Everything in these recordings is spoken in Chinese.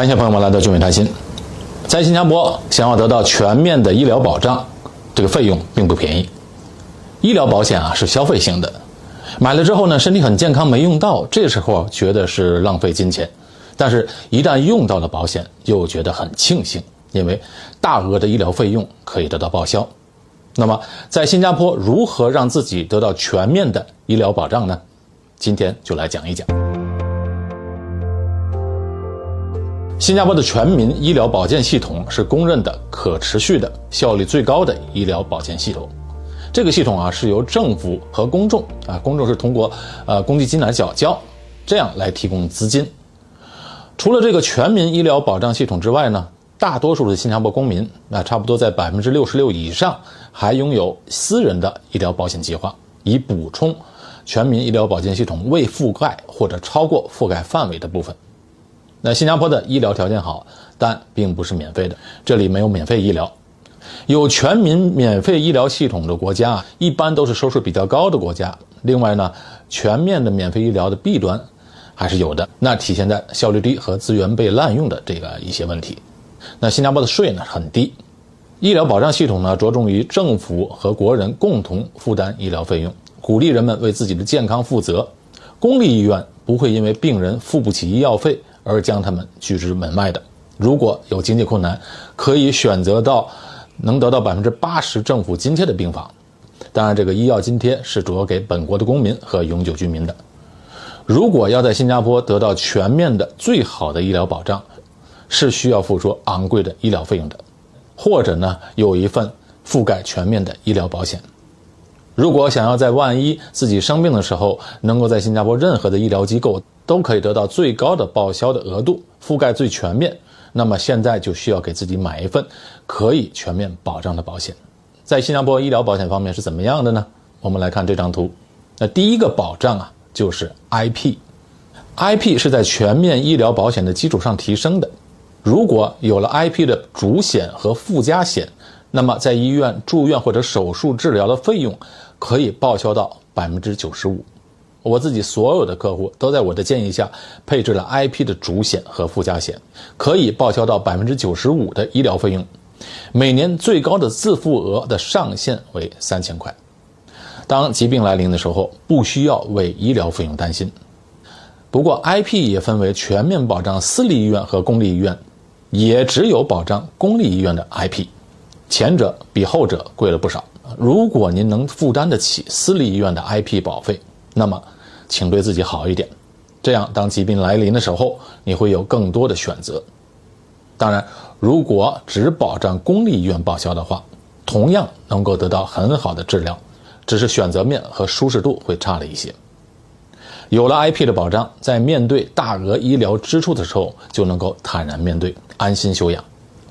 感谢朋友们来到聚美谈心。在新加坡，想要得到全面的医疗保障，这个费用并不便宜。医疗保险啊是消费型的，买了之后呢，身体很健康没用到，这时候觉得是浪费金钱；但是，一旦用到了保险，又觉得很庆幸，因为大额的医疗费用可以得到报销。那么，在新加坡如何让自己得到全面的医疗保障呢？今天就来讲一讲。新加坡的全民医疗保健系统是公认的可持续的、效率最高的医疗保健系统。这个系统啊，是由政府和公众啊，公众是通过呃公积金来缴交，这样来提供资金。除了这个全民医疗保障系统之外呢，大多数的新加坡公民啊，差不多在百分之六十六以上，还拥有私人的医疗保险计划，以补充全民医疗保健系统未覆盖或者超过覆盖范围的部分。那新加坡的医疗条件好，但并不是免费的。这里没有免费医疗，有全民免费医疗系统的国家啊，一般都是收入比较高的国家。另外呢，全面的免费医疗的弊端还是有的，那体现在效率低和资源被滥用的这个一些问题。那新加坡的税呢很低，医疗保障系统呢着重于政府和国人共同负担医疗费用，鼓励人们为自己的健康负责。公立医院不会因为病人付不起医药费。而将他们拒之门外的，如果有经济困难，可以选择到能得到百分之八十政府津贴的病房。当然，这个医药津贴是主要给本国的公民和永久居民的。如果要在新加坡得到全面的最好的医疗保障，是需要付出昂贵的医疗费用的，或者呢有一份覆盖全面的医疗保险。如果想要在万一自己生病的时候，能够在新加坡任何的医疗机构。都可以得到最高的报销的额度，覆盖最全面。那么现在就需要给自己买一份可以全面保障的保险。在新加坡医疗保险方面是怎么样的呢？我们来看这张图。那第一个保障啊，就是 IP。IP 是在全面医疗保险的基础上提升的。如果有了 IP 的主险和附加险，那么在医院住院或者手术治疗的费用可以报销到百分之九十五。我自己所有的客户都在我的建议下配置了 IP 的主险和附加险，可以报销到百分之九十五的医疗费用，每年最高的自付额的上限为三千块。当疾病来临的时候，不需要为医疗费用担心。不过，IP 也分为全面保障私立医院和公立医院，也只有保障公立医院的 IP，前者比后者贵了不少。如果您能负担得起私立医院的 IP 保费，那么，请对自己好一点，这样当疾病来临的时候，你会有更多的选择。当然，如果只保障公立医院报销的话，同样能够得到很好的治疗，只是选择面和舒适度会差了一些。有了 IP 的保障，在面对大额医疗支出的时候，就能够坦然面对，安心休养。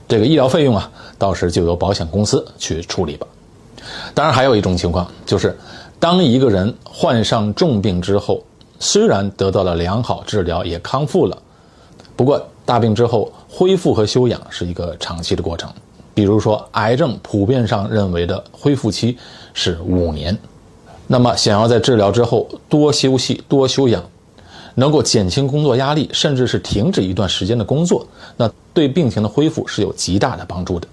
这个医疗费用啊，到时就由保险公司去处理吧。当然，还有一种情况就是。当一个人患上重病之后，虽然得到了良好治疗，也康复了，不过大病之后恢复和休养是一个长期的过程。比如说，癌症普遍上认为的恢复期是五年。那么，想要在治疗之后多休息、多休养，能够减轻工作压力，甚至是停止一段时间的工作，那对病情的恢复是有极大的帮助的。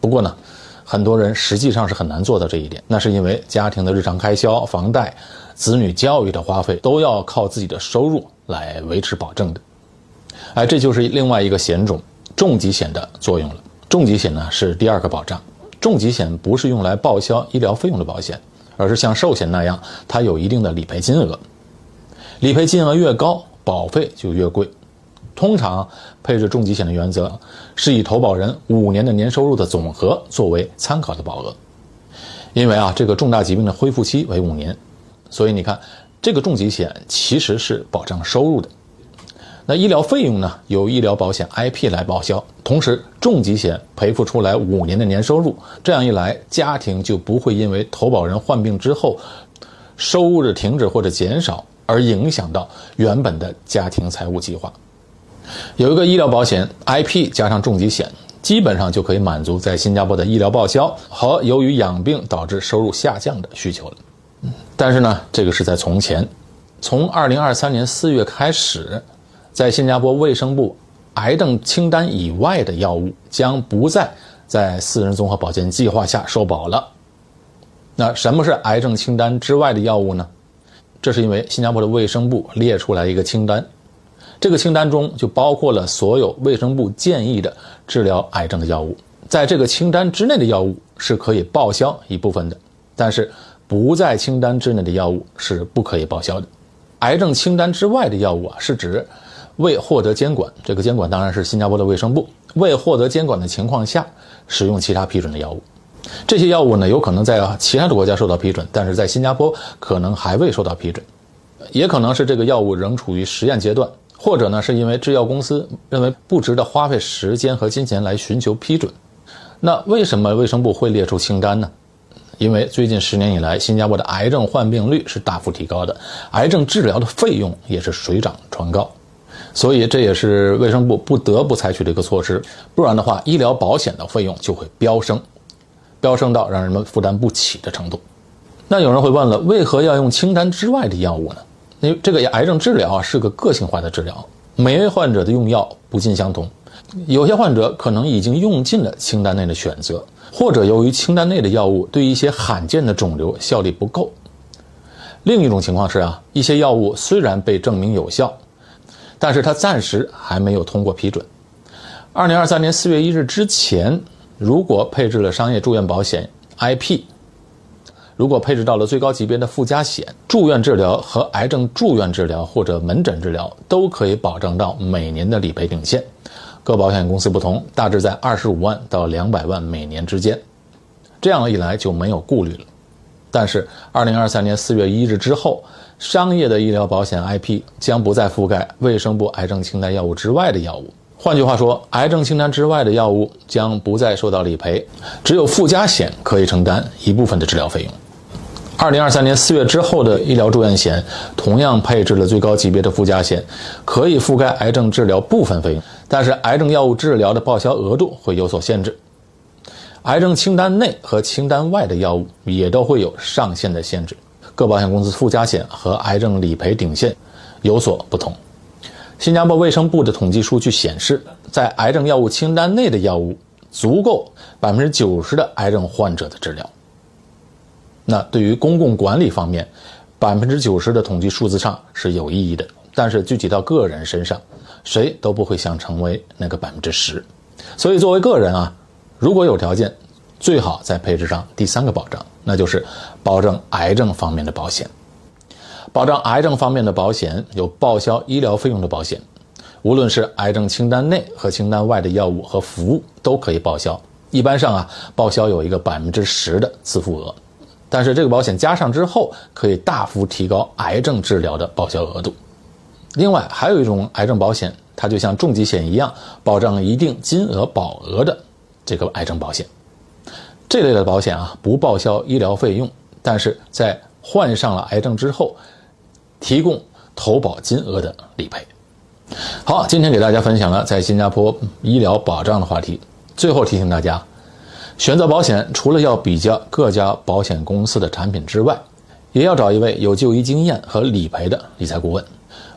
不过呢。很多人实际上是很难做到这一点，那是因为家庭的日常开销、房贷、子女教育的花费都要靠自己的收入来维持保证的。哎，这就是另外一个险种——重疾险的作用了。重疾险呢是第二个保障。重疾险不是用来报销医疗费用的保险，而是像寿险那样，它有一定的理赔金额。理赔金额越高，保费就越贵。通常配置重疾险的原则是以投保人五年的年收入的总和作为参考的保额，因为啊这个重大疾病的恢复期为五年，所以你看这个重疾险其实是保障收入的。那医疗费用呢由医疗保险 IP 来报销，同时重疾险赔付出来五年的年收入，这样一来家庭就不会因为投保人患病之后收入的停止或者减少而影响到原本的家庭财务计划。有一个医疗保险 IP 加上重疾险，基本上就可以满足在新加坡的医疗报销和由于养病导致收入下降的需求了。但是呢，这个是在从前，从二零二三年四月开始，在新加坡卫生部癌症清单以外的药物将不再在私人综合保健计划下受保了。那什么是癌症清单之外的药物呢？这是因为新加坡的卫生部列出来一个清单，这个清单中就包括了所有卫生部建议的治疗癌症的药物。在这个清单之内的药物是可以报销一部分的，但是不在清单之内的药物是不可以报销的。癌症清单之外的药物啊，是指未获得监管，这个监管当然是新加坡的卫生部未获得监管的情况下使用其他批准的药物。这些药物呢，有可能在其他的国家受到批准，但是在新加坡可能还未受到批准，也可能是这个药物仍处于实验阶段，或者呢是因为制药公司认为不值得花费时间和金钱来寻求批准。那为什么卫生部会列出清单呢？因为最近十年以来，新加坡的癌症患病率是大幅提高的，癌症治疗的费用也是水涨船高，所以这也是卫生部不得不采取的一个措施，不然的话，医疗保险的费用就会飙升。飙升到让人们负担不起的程度。那有人会问了，为何要用清单之外的药物呢？因为这个癌症治疗啊是个个性化的治疗，每位患者的用药不尽相同。有些患者可能已经用尽了清单内的选择，或者由于清单内的药物对一些罕见的肿瘤效力不够。另一种情况是啊，一些药物虽然被证明有效，但是它暂时还没有通过批准。二零二三年四月一日之前。如果配置了商业住院保险 IP，如果配置到了最高级别的附加险，住院治疗和癌症住院治疗或者门诊治疗都可以保障到每年的理赔顶线。各保险公司不同，大致在二十五万到两百万每年之间。这样一来就没有顾虑了。但是，二零二三年四月一日之后，商业的医疗保险 IP 将不再覆盖卫生部癌症清单药物之外的药物。换句话说，癌症清单之外的药物将不再受到理赔，只有附加险可以承担一部分的治疗费用。二零二三年四月之后的医疗住院险同样配置了最高级别的附加险，可以覆盖癌症治疗部分费用，但是癌症药物治疗的报销额度会有所限制。癌症清单内和清单外的药物也都会有上限的限制，各保险公司附加险和癌症理赔顶线有所不同。新加坡卫生部的统计数据显示，在癌症药物清单内的药物足够百分之九十的癌症患者的治疗。那对于公共管理方面，百分之九十的统计数字上是有意义的，但是具体到个人身上，谁都不会想成为那个百分之十。所以作为个人啊，如果有条件，最好再配置上第三个保障，那就是保证癌症方面的保险。保障癌症方面的保险有报销医疗费用的保险，无论是癌症清单内和清单外的药物和服务都可以报销。一般上啊，报销有一个百分之十的自付额，但是这个保险加上之后，可以大幅提高癌症治疗的报销额度。另外，还有一种癌症保险，它就像重疾险一样，保障一定金额保额的这个癌症保险。这类的保险啊，不报销医疗费用，但是在患上了癌症之后。提供投保金额的理赔。好，今天给大家分享了在新加坡医疗保障的话题。最后提醒大家，选择保险除了要比较各家保险公司的产品之外，也要找一位有就医经验和理赔的理财顾问。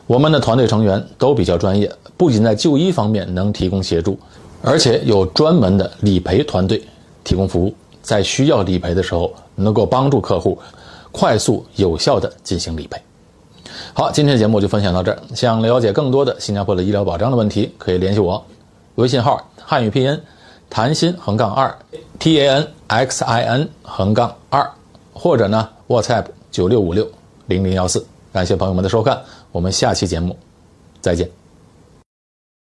我们的团队成员都比较专业，不仅在就医方面能提供协助，而且有专门的理赔团队提供服务，在需要理赔的时候能够帮助客户快速有效的进行理赔。好，今天的节目就分享到这儿。想了解更多的新加坡的医疗保障的问题，可以联系我，微信号汉语拼音谭鑫横杠二 T A N X I N 横杠二，或者呢 WhatsApp 九六五六零零幺四。感谢朋友们的收看，我们下期节目再见。